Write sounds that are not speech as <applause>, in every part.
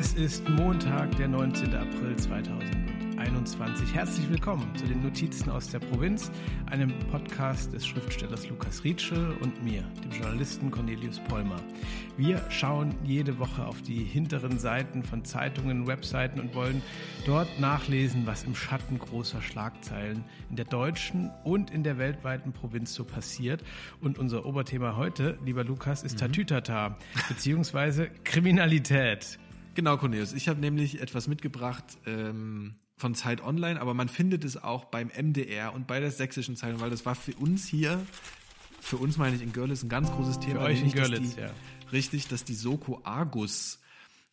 Es ist Montag, der 19. April 2021. Herzlich willkommen zu den Notizen aus der Provinz, einem Podcast des Schriftstellers Lukas Rietschel und mir, dem Journalisten Cornelius Pollmer. Wir schauen jede Woche auf die hinteren Seiten von Zeitungen, Webseiten und wollen dort nachlesen, was im Schatten großer Schlagzeilen in der deutschen und in der weltweiten Provinz so passiert. Und unser Oberthema heute, lieber Lukas, ist mhm. Tatütata, beziehungsweise Kriminalität. Genau, Cornelius. Ich habe nämlich etwas mitgebracht ähm, von Zeit Online, aber man findet es auch beim MDR und bei der Sächsischen Zeitung, weil das war für uns hier, für uns meine ich in Görlitz, ein ganz großes Thema. Für euch in Görlitz, die, ja. Richtig, dass die Soko Argus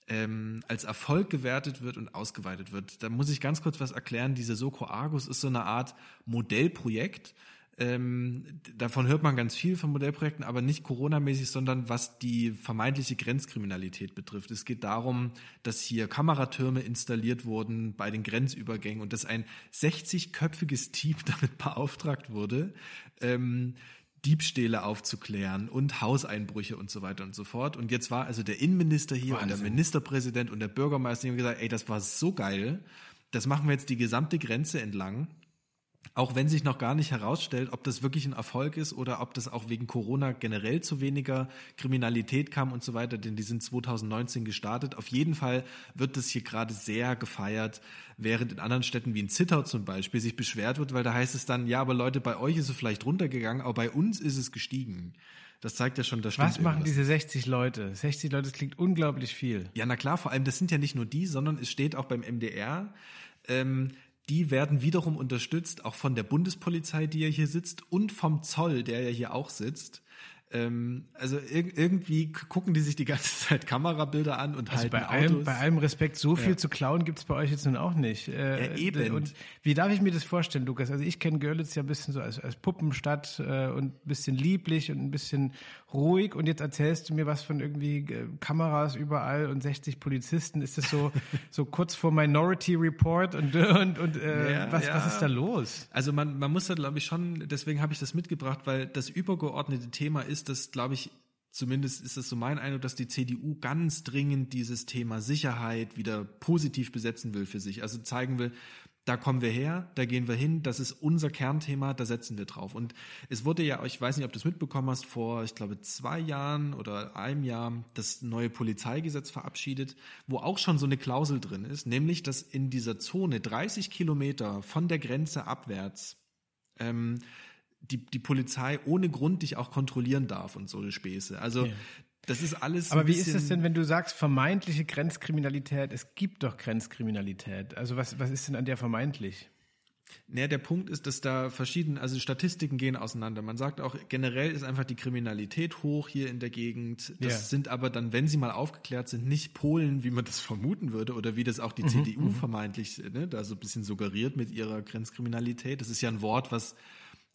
ähm, als Erfolg gewertet wird und ausgeweitet wird. Da muss ich ganz kurz was erklären. Diese Soko Argus ist so eine Art Modellprojekt, ähm, davon hört man ganz viel von Modellprojekten, aber nicht Corona-mäßig, sondern was die vermeintliche Grenzkriminalität betrifft. Es geht darum, dass hier Kameratürme installiert wurden bei den Grenzübergängen und dass ein 60-köpfiges Team <laughs> damit beauftragt wurde, ähm, Diebstähle aufzuklären und Hauseinbrüche und so weiter und so fort. Und jetzt war also der Innenminister hier Wahnsinn. und der Ministerpräsident und der Bürgermeister, die haben gesagt, ey, das war so geil, das machen wir jetzt die gesamte Grenze entlang auch wenn sich noch gar nicht herausstellt, ob das wirklich ein Erfolg ist oder ob das auch wegen Corona generell zu weniger Kriminalität kam und so weiter, denn die sind 2019 gestartet. Auf jeden Fall wird das hier gerade sehr gefeiert, während in anderen Städten wie in Zittau zum Beispiel sich beschwert wird, weil da heißt es dann, ja, aber Leute, bei euch ist es vielleicht runtergegangen, aber bei uns ist es gestiegen. Das zeigt ja schon, das stimmt. Was machen irgendwas. diese 60 Leute? 60 Leute, das klingt unglaublich viel. Ja, na klar, vor allem, das sind ja nicht nur die, sondern es steht auch beim MDR, ähm, die werden wiederum unterstützt, auch von der Bundespolizei, die ja hier sitzt, und vom Zoll, der ja hier auch sitzt. Ähm, also ir irgendwie gucken die sich die ganze <laughs> Zeit Kamerabilder an und also halten bei allem, Autos. Bei allem Respekt, so viel ja. zu klauen gibt's bei euch jetzt nun auch nicht. Äh, ja, eben. Und wie darf ich mir das vorstellen, Lukas? Also ich kenne Görlitz ja ein bisschen so als, als Puppenstadt äh, und ein bisschen lieblich und ein bisschen ruhig. Und jetzt erzählst du mir was von irgendwie äh, Kameras überall und 60 Polizisten. Ist das so <laughs> so kurz vor Minority Report und und, und äh, ja, was, was ist da los? Also man, man muss da glaube ich schon, deswegen habe ich das mitgebracht, weil das übergeordnete Thema ist, ist, dass, glaube ich, zumindest ist es so mein Eindruck, dass die CDU ganz dringend dieses Thema Sicherheit wieder positiv besetzen will für sich. Also zeigen will, da kommen wir her, da gehen wir hin, das ist unser Kernthema, da setzen wir drauf. Und es wurde ja, ich weiß nicht, ob du es mitbekommen hast, vor, ich glaube, zwei Jahren oder einem Jahr das neue Polizeigesetz verabschiedet, wo auch schon so eine Klausel drin ist, nämlich, dass in dieser Zone 30 Kilometer von der Grenze abwärts ähm, die, die Polizei ohne Grund dich auch kontrollieren darf und so eine Späße. Also ja. das ist alles. Aber wie ist es denn, wenn du sagst, vermeintliche Grenzkriminalität? Es gibt doch Grenzkriminalität. Also was, was ist denn an der vermeintlich? Naja, der Punkt ist, dass da verschiedene, also Statistiken gehen auseinander. Man sagt auch, generell ist einfach die Kriminalität hoch hier in der Gegend. Das yeah. sind aber dann, wenn sie mal aufgeklärt sind, nicht Polen, wie man das vermuten würde oder wie das auch die mhm, CDU mhm. vermeintlich ne, da so ein bisschen suggeriert mit ihrer Grenzkriminalität. Das ist ja ein Wort, was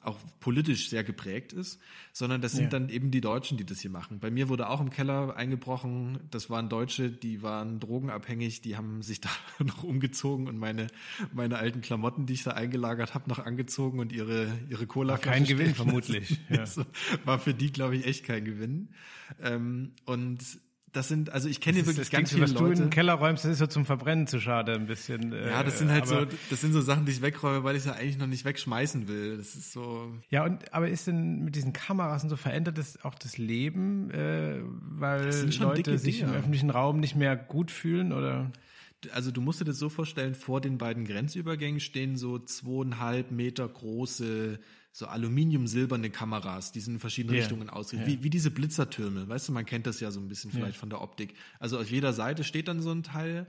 auch politisch sehr geprägt ist, sondern das sind ja. dann eben die Deutschen, die das hier machen. Bei mir wurde auch im Keller eingebrochen. Das waren Deutsche, die waren drogenabhängig, die haben sich da <laughs> noch umgezogen und meine meine alten Klamotten, die ich da eingelagert habe, noch angezogen und ihre ihre Cola. War kein Gewinn vermutlich. Ja. <laughs> war für die, glaube ich, echt kein Gewinn. Ähm, und das sind, also ich kenne wirklich ganz viele was Leute. Was du in den Keller räumst, das ist so zum Verbrennen zu schade ein bisschen. Äh, ja, das sind halt so, das sind so Sachen, die ich wegräume, weil ich ja eigentlich noch nicht wegschmeißen will. Das ist so. Ja, und aber ist denn mit diesen Kameras und so verändert das auch das Leben, äh, weil Leute sich Dinge. im öffentlichen Raum nicht mehr gut fühlen oder? Also du musst dir das so vorstellen, vor den beiden Grenzübergängen stehen so zweieinhalb Meter große so aluminium-silberne Kameras, die sind in verschiedene yeah. Richtungen ausgerichtet, yeah. wie, wie diese Blitzertürme, weißt du, man kennt das ja so ein bisschen vielleicht yeah. von der Optik. Also auf jeder Seite steht dann so ein Teil,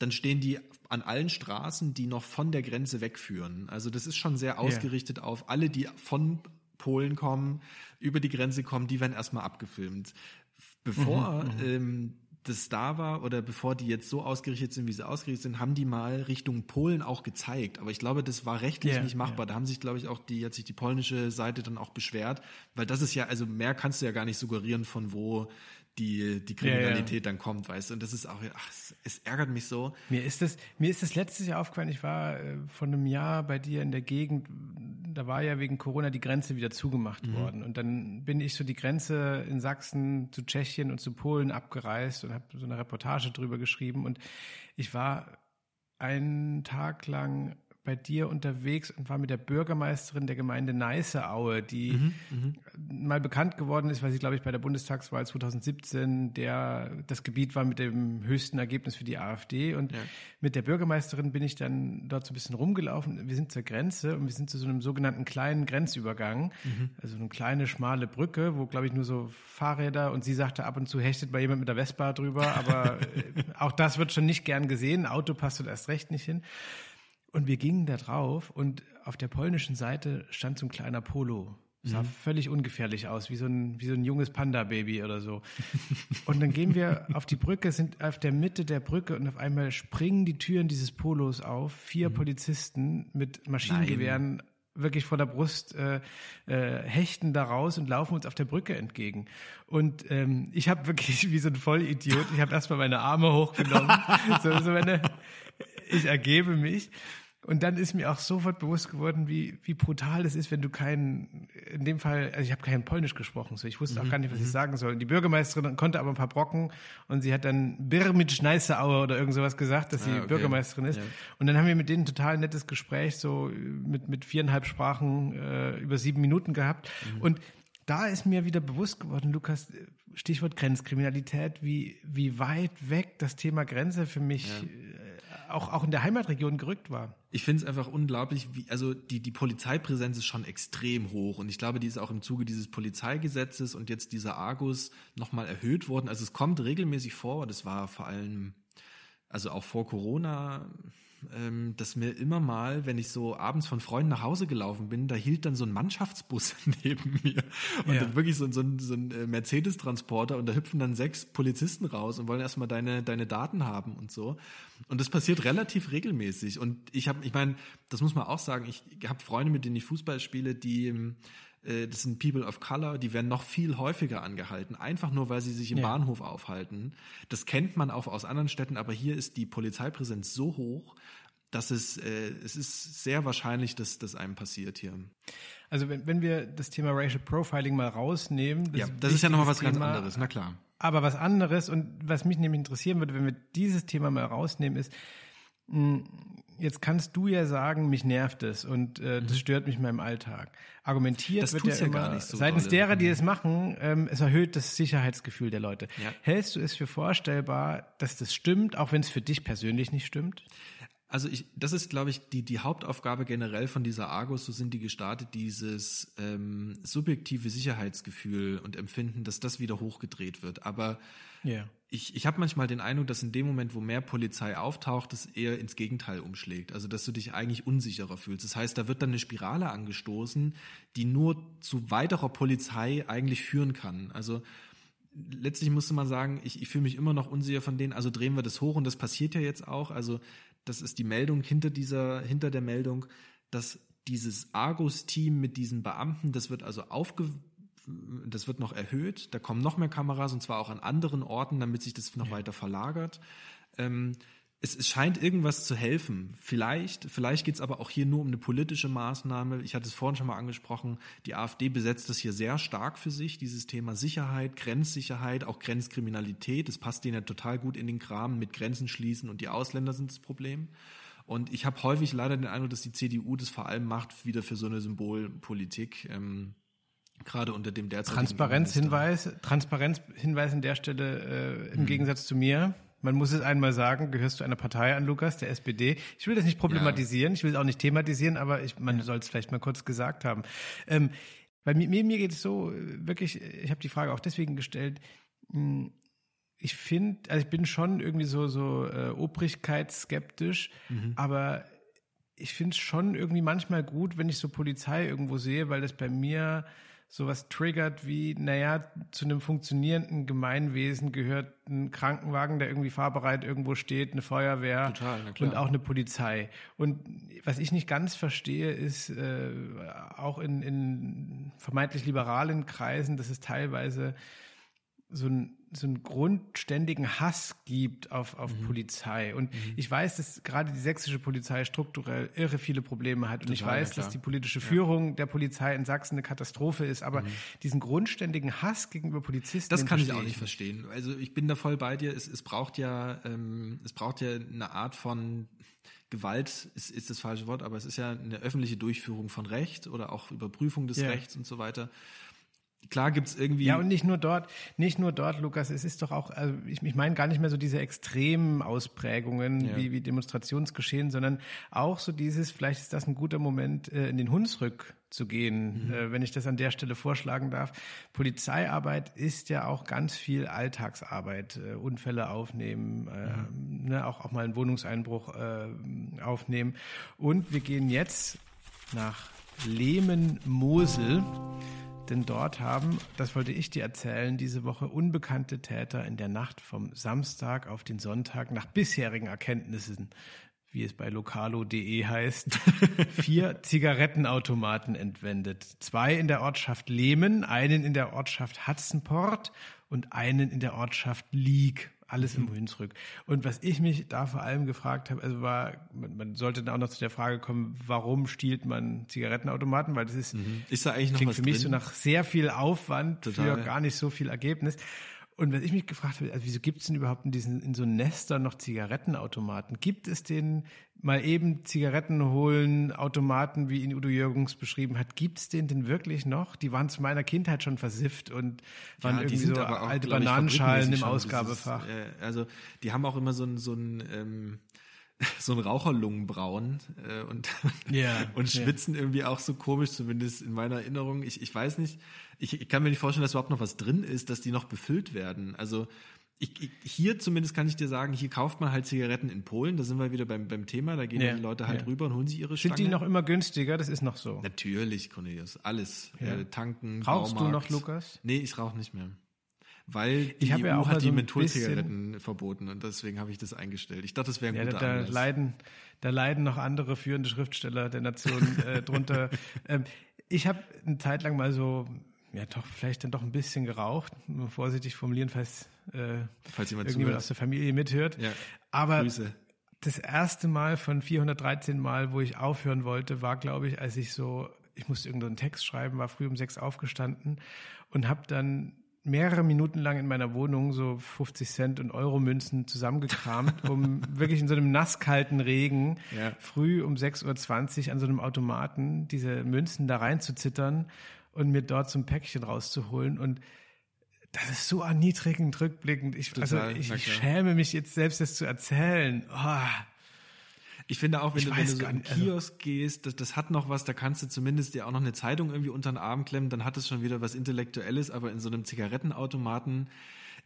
dann stehen die an allen Straßen, die noch von der Grenze wegführen. Also das ist schon sehr ausgerichtet auf alle, die von Polen kommen, über die Grenze kommen, die werden erstmal abgefilmt. Bevor mhm, mhm. ähm, das da war oder bevor die jetzt so ausgerichtet sind, wie sie ausgerichtet sind, haben die mal Richtung Polen auch gezeigt. Aber ich glaube, das war rechtlich yeah, nicht machbar. Yeah. Da haben sich, glaube ich, auch die, hat sich die polnische Seite dann auch beschwert, weil das ist ja, also mehr kannst du ja gar nicht suggerieren, von wo die, die Kriminalität ja, ja. dann kommt, weißt du. Und das ist auch, ach, es, es, ärgert mich so. Mir ist das, mir ist das letztes Jahr aufgefallen, ich war äh, vor einem Jahr bei dir in der Gegend, da war ja wegen Corona die Grenze wieder zugemacht mhm. worden. Und dann bin ich so die Grenze in Sachsen zu Tschechien und zu Polen abgereist und habe so eine Reportage drüber geschrieben. Und ich war einen Tag lang bei dir unterwegs und war mit der Bürgermeisterin der Gemeinde Neißeaue, die mhm, mhm, mal bekannt geworden ist, weil sie, glaube ich, bei der Bundestagswahl 2017 der, das Gebiet war mit dem höchsten Ergebnis für die AfD. Und ja. mit der Bürgermeisterin bin ich dann dort so ein bisschen rumgelaufen. Wir sind zur Grenze und wir sind zu so einem sogenannten kleinen Grenzübergang, mhm. also eine kleine, schmale Brücke, wo, glaube ich, nur so Fahrräder und sie sagte, ab und zu hechtet bei jemand mit der Vespa drüber, aber <laughs> auch das wird schon nicht gern gesehen. Auto passt dort erst recht nicht hin. Und wir gingen da drauf und auf der polnischen Seite stand so ein kleiner Polo. Sah mhm. völlig ungefährlich aus, wie so ein, wie so ein junges Panda-Baby oder so. Und dann gehen wir <laughs> auf die Brücke, sind auf der Mitte der Brücke und auf einmal springen die Türen dieses Polos auf. Vier mhm. Polizisten mit Maschinengewehren Nein. wirklich vor der Brust äh, äh, hechten da raus und laufen uns auf der Brücke entgegen. Und ähm, ich habe wirklich wie so ein Vollidiot, ich habe erstmal meine Arme hochgenommen, <laughs> so, so meine, ich ergebe mich. Und dann ist mir auch sofort bewusst geworden, wie, wie brutal es ist, wenn du keinen, in dem Fall, also ich habe kein Polnisch gesprochen, so ich wusste auch mhm, gar nicht, was ich mhm. sagen soll. Die Bürgermeisterin konnte aber ein paar Brocken und sie hat dann Birmit Schneisseauer oder irgend sowas gesagt, dass sie ah, okay. Bürgermeisterin ist. Ja. Und dann haben wir mit denen ein total nettes Gespräch, so mit, mit viereinhalb Sprachen äh, über sieben Minuten gehabt. Mhm. Und da ist mir wieder bewusst geworden, Lukas, Stichwort Grenzkriminalität, wie, wie weit weg das Thema Grenze für mich ja. Auch, auch in der Heimatregion gerückt war. Ich finde es einfach unglaublich, wie, also die, die Polizeipräsenz ist schon extrem hoch und ich glaube, die ist auch im Zuge dieses Polizeigesetzes und jetzt dieser Argus nochmal erhöht worden. Also es kommt regelmäßig vor, das war vor allem, also auch vor Corona, ähm, dass mir immer mal, wenn ich so abends von Freunden nach Hause gelaufen bin, da hielt dann so ein Mannschaftsbus <laughs> neben mir und ja. wirklich so, so, so ein äh, Mercedes-Transporter und da hüpfen dann sechs Polizisten raus und wollen erstmal deine, deine Daten haben und so. Und das passiert relativ regelmäßig. Und ich habe, ich meine, das muss man auch sagen, ich habe Freunde, mit denen ich Fußball spiele, die ähm, äh, das sind People of Color, die werden noch viel häufiger angehalten, einfach nur weil sie sich im ja. Bahnhof aufhalten. Das kennt man auch aus anderen Städten, aber hier ist die Polizeipräsenz so hoch, dass es, äh, es ist sehr wahrscheinlich, dass das einem passiert hier. Also wenn, wenn wir das Thema Racial Profiling mal rausnehmen, das ja, das ist ja nochmal was Thema, ganz anderes, na klar. Aber was anderes und was mich nämlich interessieren würde, wenn wir dieses Thema mal rausnehmen, ist, mh, jetzt kannst du ja sagen, mich nervt es und äh, das mhm. stört mich in meinem Alltag. Argumentiert das wird ja, ja immer gar nicht so seitens dolle. derer, die es machen, ähm, es erhöht das Sicherheitsgefühl der Leute. Ja. Hältst du es für vorstellbar, dass das stimmt, auch wenn es für dich persönlich nicht stimmt? Also ich, das ist, glaube ich, die, die Hauptaufgabe generell von dieser Argus, so sind die gestartet, dieses ähm, subjektive Sicherheitsgefühl und Empfinden, dass das wieder hochgedreht wird. Aber yeah. ich, ich habe manchmal den Eindruck, dass in dem Moment, wo mehr Polizei auftaucht, es eher ins Gegenteil umschlägt. Also dass du dich eigentlich unsicherer fühlst. Das heißt, da wird dann eine Spirale angestoßen, die nur zu weiterer Polizei eigentlich führen kann. Also letztlich musste man sagen, ich, ich fühle mich immer noch unsicher von denen, also drehen wir das hoch und das passiert ja jetzt auch. Also das ist die Meldung hinter dieser, hinter der Meldung, dass dieses Argus-Team mit diesen Beamten, das wird also aufge, das wird noch erhöht. Da kommen noch mehr Kameras und zwar auch an anderen Orten, damit sich das noch ja. weiter verlagert. Ähm, es, es scheint irgendwas zu helfen. Vielleicht, vielleicht geht es aber auch hier nur um eine politische Maßnahme. Ich hatte es vorhin schon mal angesprochen, die AfD besetzt das hier sehr stark für sich, dieses Thema Sicherheit, Grenzsicherheit, auch Grenzkriminalität. Das passt denen ja total gut in den Kram mit Grenzen schließen und die Ausländer sind das Problem. Und ich habe häufig leider den Eindruck, dass die CDU das vor allem macht, wieder für so eine Symbolpolitik. Ähm, gerade unter dem derzeitigen Transparenzhinweis, Transparenzhinweis an der Stelle äh, im hm. Gegensatz zu mir man muss es einmal sagen, gehörst du einer Partei an, Lukas, der SPD. Ich will das nicht problematisieren, ja. ich will es auch nicht thematisieren, aber ich, man ja. soll es vielleicht mal kurz gesagt haben. Ähm, weil mir, mir geht es so, wirklich, ich habe die Frage auch deswegen gestellt, hm, ich finde, also ich bin schon irgendwie so, so äh, obrigkeitsskeptisch, mhm. aber ich finde es schon irgendwie manchmal gut, wenn ich so Polizei irgendwo sehe, weil das bei mir sowas triggert wie, naja, zu einem funktionierenden Gemeinwesen gehört ein Krankenwagen, der irgendwie fahrbereit irgendwo steht, eine Feuerwehr Total, und auch eine Polizei. Und was ich nicht ganz verstehe, ist äh, auch in, in vermeintlich liberalen Kreisen, dass es teilweise so ein so einen grundständigen Hass gibt auf, auf mhm. Polizei. Und mhm. ich weiß, dass gerade die sächsische Polizei strukturell irre viele Probleme hat. Und Total, ich weiß, ja, dass die politische Führung ja. der Polizei in Sachsen eine Katastrophe ist. Aber mhm. diesen grundständigen Hass gegenüber Polizisten. Das kann ich auch nicht verstehen. Also ich bin da voll bei dir. Es, es braucht ja, ähm, es braucht ja eine Art von Gewalt ist, ist das falsche Wort, aber es ist ja eine öffentliche Durchführung von Recht oder auch Überprüfung des ja. Rechts und so weiter. Klar gibt's irgendwie. Ja, und nicht nur dort, nicht nur dort, Lukas, es ist doch auch, also ich, ich meine gar nicht mehr so diese extremen Ausprägungen ja. wie, wie Demonstrationsgeschehen, sondern auch so dieses, vielleicht ist das ein guter Moment, äh, in den Hunsrück zu gehen, mhm. äh, wenn ich das an der Stelle vorschlagen darf. Polizeiarbeit ist ja auch ganz viel Alltagsarbeit, äh, Unfälle aufnehmen, mhm. ne, auch, auch mal einen Wohnungseinbruch aufnehmen. Und wir gehen jetzt nach Lehmen-Mosel. Denn dort haben, das wollte ich dir erzählen, diese Woche unbekannte Täter in der Nacht vom Samstag auf den Sonntag nach bisherigen Erkenntnissen, wie es bei lokalo.de heißt, <laughs> vier Zigarettenautomaten entwendet. Zwei in der Ortschaft Lehmen, einen in der Ortschaft Hatzenport und einen in der Ortschaft Lieg alles im Hunsrück. Und was ich mich da vor allem gefragt habe, also war, man, man sollte dann auch noch zu der Frage kommen, warum stiehlt man Zigarettenautomaten? Weil das ist, mhm. ist da eigentlich noch klingt was für mich drin? so nach sehr viel Aufwand Total. für gar nicht so viel Ergebnis. Und was ich mich gefragt habe, also wieso gibt es denn überhaupt in diesen in so Nestern noch Zigarettenautomaten? Gibt es den mal eben Zigaretten holen Automaten, wie ihn Udo Jürgens beschrieben hat? Gibt es den denn wirklich noch? Die waren zu meiner Kindheit schon versifft und waren ja, irgendwie so auch, alte Bananenschalen im Ausgabefach. Ist, äh, also die haben auch immer so ein so ein ähm, <laughs> so ein Raucherlungenbraun äh, und, yeah, <laughs> und schwitzen yeah. irgendwie auch so komisch, zumindest in meiner Erinnerung. Ich, ich weiß nicht, ich, ich kann mir nicht vorstellen, dass überhaupt noch was drin ist, dass die noch befüllt werden. Also ich, ich, hier zumindest kann ich dir sagen, hier kauft man halt Zigaretten in Polen, da sind wir wieder beim, beim Thema, da gehen ja, die Leute halt ja. rüber und holen sich ihre Sind die noch immer günstiger? Das ist noch so. Natürlich, Cornelius, alles. Ja. Äh, tanken, Rauchst Baumarkt. du noch, Lukas? Nee, ich rauche nicht mehr weil die ich EU ja auch hat die so Mentholzigaretten verboten und deswegen habe ich das eingestellt. Ich dachte, das wäre ein ja, guter da, da leiden, da leiden noch andere führende Schriftsteller der Nation äh, <laughs> drunter. Ähm, ich habe eine Zeit lang mal so, ja doch, vielleicht dann doch ein bisschen geraucht, vorsichtig formulieren, falls, äh, falls jemand irgendjemand aus der Familie mithört. Ja, Aber Grüße. das erste Mal von 413 Mal, wo ich aufhören wollte, war, glaube ich, als ich so, ich musste irgendeinen Text schreiben, war früh um sechs aufgestanden und habe dann mehrere Minuten lang in meiner Wohnung so 50 Cent und Euro Münzen zusammengekramt, um <laughs> wirklich in so einem nasskalten Regen ja. früh um 6.20 Uhr an so einem Automaten diese Münzen da reinzuzittern und mir dort so ein Päckchen rauszuholen und das ist so erniedrigend rückblickend. Ich, also ich, ich schäme mich jetzt selbst, das zu erzählen. Oh, ich finde auch, wenn du, wenn du so in also Kiosk also gehst, das, das hat noch was, da kannst du zumindest dir auch noch eine Zeitung irgendwie unter den Arm klemmen, dann hat es schon wieder was Intellektuelles, aber in so einem Zigarettenautomaten,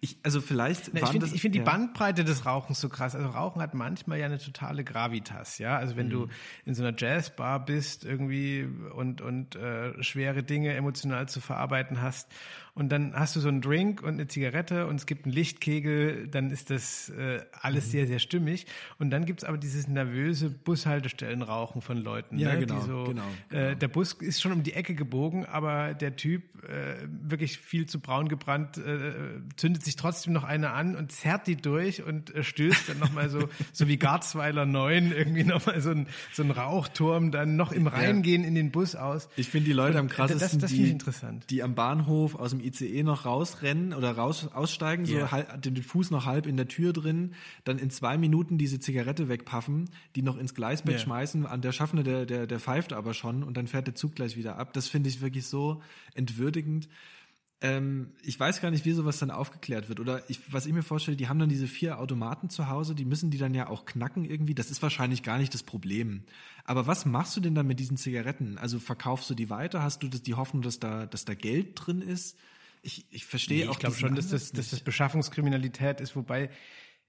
ich, also vielleicht. Na, ich finde find ja. die Bandbreite des Rauchens so krass. Also Rauchen hat manchmal ja eine totale Gravitas, ja. Also wenn mhm. du in so einer Jazzbar bist irgendwie und, und äh, schwere Dinge emotional zu verarbeiten hast und dann hast du so einen Drink und eine Zigarette und es gibt einen Lichtkegel, dann ist das äh, alles mhm. sehr, sehr stimmig. Und dann gibt's aber dieses nervöse Bushaltestellenrauchen von Leuten. Ja, ne? genau, so, genau, genau. Äh, der Bus ist schon um die Ecke gebogen, aber der Typ, äh, wirklich viel zu braun gebrannt, äh, zündet sich trotzdem noch eine an und zerrt die durch und äh, stößt dann nochmal so, so wie Garzweiler 9 irgendwie nochmal so ein, so ein Rauchturm dann noch im Reingehen ja. in den Bus aus. Ich finde die Leute am krassesten, das, das die, interessant. die am Bahnhof aus dem ICE noch rausrennen oder raus aussteigen, yeah. so halb, den Fuß noch halb in der Tür drin, dann in zwei Minuten diese Zigarette wegpaffen, die noch ins Gleisbett yeah. schmeißen, an der Schaffende, der, der, der pfeift aber schon und dann fährt der Zug gleich wieder ab. Das finde ich wirklich so entwürdigend. Ähm, ich weiß gar nicht, wie sowas dann aufgeklärt wird. Oder ich, was ich mir vorstelle, die haben dann diese vier Automaten zu Hause, die müssen die dann ja auch knacken irgendwie. Das ist wahrscheinlich gar nicht das Problem. Aber was machst du denn dann mit diesen Zigaretten? Also verkaufst du die weiter? Hast du das, die Hoffnung, dass da, dass da Geld drin ist? Ich, ich verstehe nee, auch. Ich glaube schon, dass das, dass das Beschaffungskriminalität ist, wobei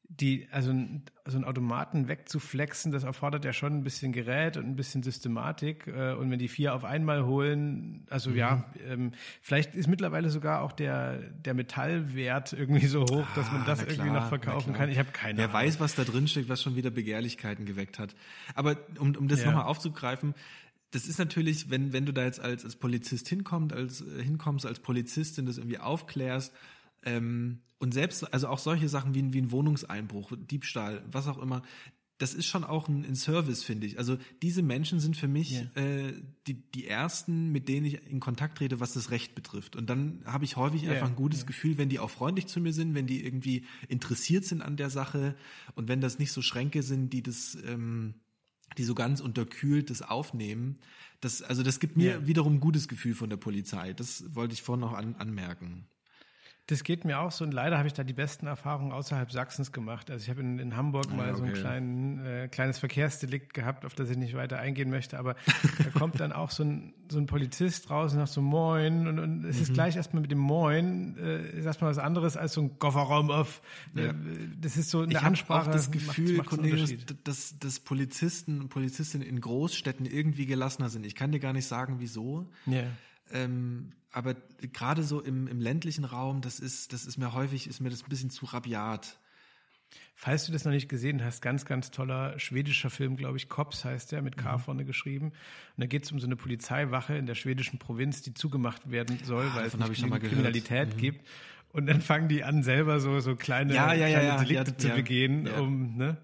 die, also ein, so einen Automaten wegzuflexen, das erfordert ja schon ein bisschen Gerät und ein bisschen Systematik. Äh, und wenn die vier auf einmal holen, also mhm. ja, ähm, vielleicht ist mittlerweile sogar auch der, der Metallwert irgendwie so hoch, ah, dass man ah, das irgendwie noch verkaufen kann. Ich habe keine Wer Ahnung. weiß, was da drin steckt, was schon wieder Begehrlichkeiten geweckt hat. Aber um, um das ja. nochmal aufzugreifen, das ist natürlich, wenn, wenn du da jetzt als, als Polizist hinkommst, als, äh, hinkommst, als Polizistin das irgendwie aufklärst, Ähm, und selbst, also auch solche Sachen wie, wie ein Wohnungseinbruch, Diebstahl, was auch immer, das ist schon auch ein, ein Service, finde ich. Also diese Menschen sind für mich yeah. äh, die, die ersten, mit denen ich in Kontakt trete, was das Recht betrifft. Und dann habe ich häufig yeah. einfach ein gutes yeah. Gefühl, wenn die auch freundlich zu mir sind, wenn die irgendwie interessiert sind an der Sache und wenn das nicht so Schränke sind, die das, ähm, die so ganz unterkühlt das aufnehmen. Das, also das gibt mir wiederum ein gutes Gefühl von der Polizei. Das wollte ich vorhin noch an, anmerken. Das geht mir auch so und leider habe ich da die besten Erfahrungen außerhalb Sachsens gemacht. Also ich habe in, in Hamburg ah, mal okay. so ein kleinen, äh, kleines Verkehrsdelikt gehabt, auf das ich nicht weiter eingehen möchte, aber da kommt dann auch so ein, so ein Polizist raus und sagt so Moin und, und es mhm. ist gleich erstmal mit dem Moin äh, ist erstmal was anderes als so ein Kofferraum auf. Ja. Äh, das ist so eine ich Ansprache. Auch das Gefühl, macht, Cornelius, dass, dass Polizisten und Polizistinnen in Großstädten irgendwie gelassener sind. Ich kann dir gar nicht sagen, wieso. Ja. Ähm, aber gerade so im, im ländlichen Raum, das ist, das ist mir häufig, ist mir das ein bisschen zu rabiat. Falls du das noch nicht gesehen hast, ganz, ganz toller schwedischer Film, glaube ich, Cops heißt der, mit K mhm. vorne geschrieben. Und da geht es um so eine Polizeiwache in der schwedischen Provinz, die zugemacht werden soll, ah, weil es nicht Kriminalität mhm. gibt. Und dann fangen die an, selber so, so kleine, ja, ja, kleine ja, Delikte zu begehen, um, ne?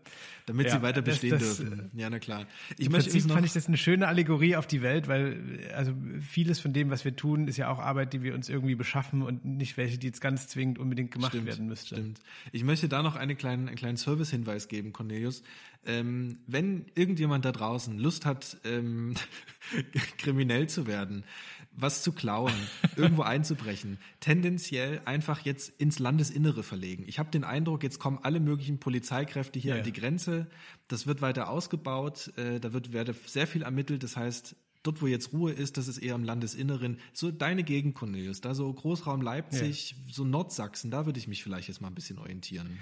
Damit sie weiter bestehen das, das, dürfen. Ja, na klar. Ich Im Prinzip fand ich das eine schöne Allegorie auf die Welt, weil also vieles von dem, was wir tun, ist ja auch Arbeit, die wir uns irgendwie beschaffen und nicht welche, die jetzt ganz zwingend unbedingt gemacht stimmt, werden müsste. Stimmt. Ich möchte da noch einen kleinen, einen kleinen Service-Hinweis geben, Cornelius. Ähm, wenn irgendjemand da draußen Lust hat, ähm, <laughs> kriminell zu werden, was zu klauen, irgendwo einzubrechen, tendenziell einfach jetzt ins Landesinnere verlegen. Ich habe den Eindruck, jetzt kommen alle möglichen Polizeikräfte hier ja. an die Grenze. Das wird weiter ausgebaut, äh, da wird werde sehr viel ermittelt. Das heißt, dort, wo jetzt Ruhe ist, das ist eher im Landesinneren. So deine Gegend, Cornelius, da so Großraum Leipzig, ja. so Nordsachsen, da würde ich mich vielleicht jetzt mal ein bisschen orientieren.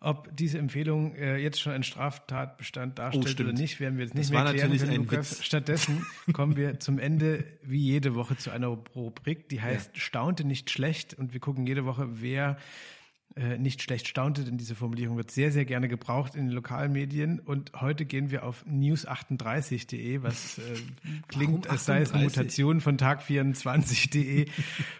Ob diese Empfehlung äh, jetzt schon einen Straftatbestand darstellt oh, oder nicht, werden wir jetzt nicht das mehr klären können, Lukas. Stattdessen <laughs> kommen wir zum Ende wie jede Woche zu einer Rubrik, die heißt ja. Staunte nicht schlecht und wir gucken jede Woche, wer äh, nicht schlecht staunte, denn diese Formulierung wird sehr, sehr gerne gebraucht in den Lokalmedien. Und heute gehen wir auf news38.de, was äh, <laughs> klingt, als sei es eine Mutation von tag24.de.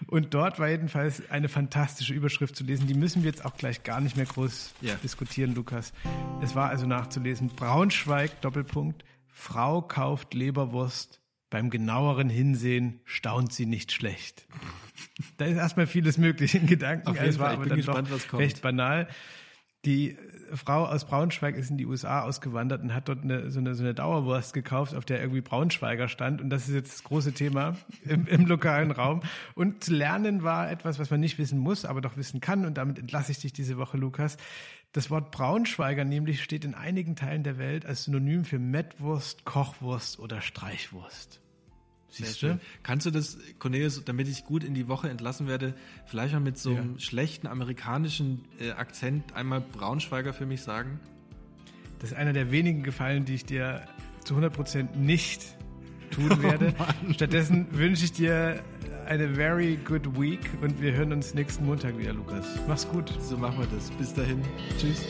und dort war jedenfalls eine fantastische Überschrift zu lesen. Die müssen wir jetzt auch gleich gar nicht mehr groß ja. diskutieren, Lukas. Es war also nachzulesen, Braunschweig, Doppelpunkt, Frau kauft Leberwurst, beim genaueren Hinsehen staunt sie nicht schlecht. Da ist erstmal vieles möglich in Gedanken. Auf jeden es war Fall. aber dann gespannt, doch recht banal. Die Frau aus Braunschweig ist in die USA ausgewandert und hat dort eine, so, eine, so eine Dauerwurst gekauft, auf der irgendwie Braunschweiger stand. Und das ist jetzt das große Thema im, im lokalen Raum. Und lernen war etwas, was man nicht wissen muss, aber doch wissen kann. Und damit entlasse ich dich diese Woche, Lukas. Das Wort Braunschweiger nämlich steht in einigen Teilen der Welt als Synonym für Mettwurst, Kochwurst oder Streichwurst. Siehst du? Kannst du das, Cornelius, damit ich gut in die Woche entlassen werde, vielleicht mal mit so einem ja. schlechten amerikanischen äh, Akzent einmal Braunschweiger für mich sagen? Das ist einer der wenigen Gefallen, die ich dir zu 100% nicht tun <laughs> oh werde. Oh Stattdessen wünsche ich dir eine very good week und wir hören uns nächsten Montag wieder, Lukas. Mach's gut. So machen wir das. Bis dahin. Tschüss.